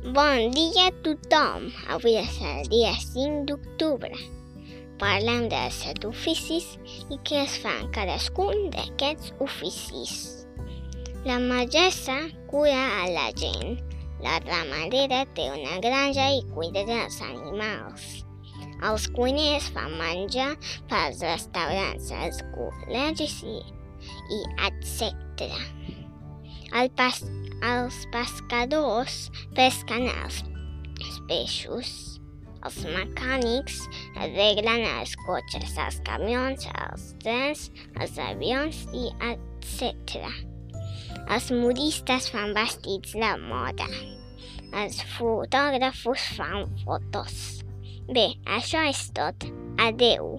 Bon dia a tothom! Avui és el dia 5 d'octubre. Parlem dels set oficis i què es fan cadascun d'aquests oficis. La metgessa cura a la gent. La ramadera té una granja i cuida dels animals. Els cuiners fan menjar pels restaurants, els col·legis i, etc. El pas, els pescadors pesquen els peixos. Els mecànics arreglen els cotxes, els camions, els trens, els avions i etc. Els modistes fan vestits de moda. Els fotògrafos fan fotos. Bé, això és tot. Adeu.